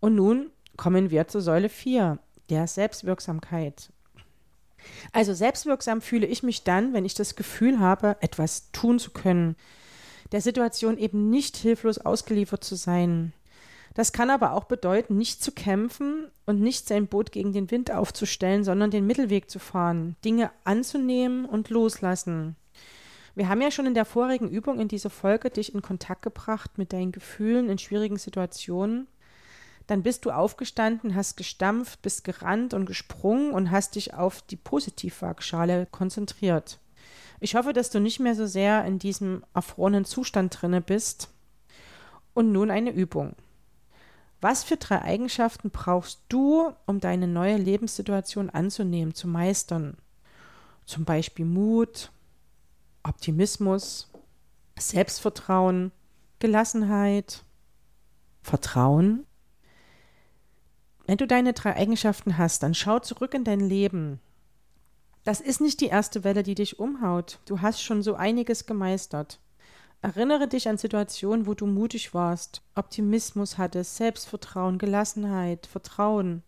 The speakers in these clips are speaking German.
Und nun kommen wir zur Säule 4, der Selbstwirksamkeit. Also selbstwirksam fühle ich mich dann, wenn ich das Gefühl habe, etwas tun zu können, der Situation eben nicht hilflos ausgeliefert zu sein. Das kann aber auch bedeuten, nicht zu kämpfen und nicht sein Boot gegen den Wind aufzustellen, sondern den Mittelweg zu fahren, Dinge anzunehmen und loslassen. Wir haben ja schon in der vorigen Übung in dieser Folge dich in Kontakt gebracht mit deinen Gefühlen in schwierigen Situationen. Dann bist du aufgestanden, hast gestampft, bist gerannt und gesprungen und hast dich auf die Positivwaagschale konzentriert. Ich hoffe, dass du nicht mehr so sehr in diesem erfrorenen Zustand drinne bist. Und nun eine Übung. Was für drei Eigenschaften brauchst du, um deine neue Lebenssituation anzunehmen, zu meistern? Zum Beispiel Mut, Optimismus, Selbstvertrauen, Gelassenheit, Vertrauen. Wenn du deine drei Eigenschaften hast, dann schau zurück in dein Leben. Das ist nicht die erste Welle, die dich umhaut. Du hast schon so einiges gemeistert. Erinnere dich an Situationen, wo du mutig warst, Optimismus hattest, Selbstvertrauen, Gelassenheit, Vertrauen.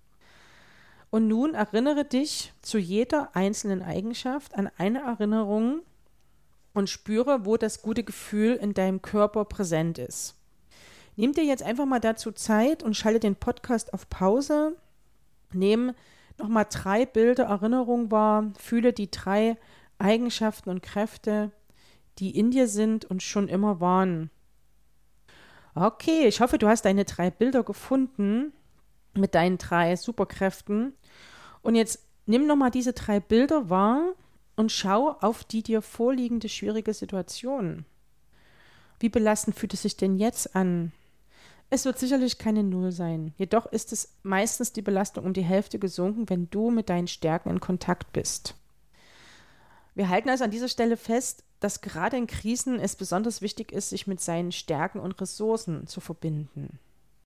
Und nun erinnere dich zu jeder einzelnen Eigenschaft an eine Erinnerung, und spüre, wo das gute Gefühl in deinem Körper präsent ist. Nimm dir jetzt einfach mal dazu Zeit und schalte den Podcast auf Pause. Nimm nochmal drei Bilder Erinnerung wahr, fühle die drei Eigenschaften und Kräfte, die in dir sind und schon immer waren. Okay, ich hoffe, du hast deine drei Bilder gefunden mit deinen drei Superkräften. Und jetzt nimm nochmal diese drei Bilder wahr und schau auf die dir vorliegende schwierige Situation. Wie belastend fühlt es sich denn jetzt an? Es wird sicherlich keine Null sein. Jedoch ist es meistens die Belastung um die Hälfte gesunken, wenn du mit deinen Stärken in Kontakt bist. Wir halten also an dieser Stelle fest, dass gerade in Krisen es besonders wichtig ist, sich mit seinen Stärken und Ressourcen zu verbinden.